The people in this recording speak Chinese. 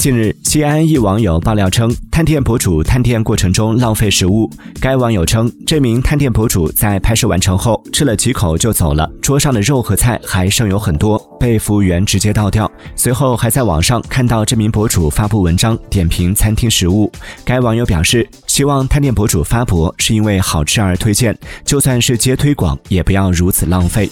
近日西安一网友爆料称探店博主探店过程中浪费食物该网友称这名探店博主在拍摄完成后吃了几口就走了桌上的肉和菜还剩有很多被服务员直接倒掉随后还在网上看到这名博主发布文章点评餐厅食物该网友表示希望探店博主发博是因为好吃而推荐就算是接推广也不要如此浪费。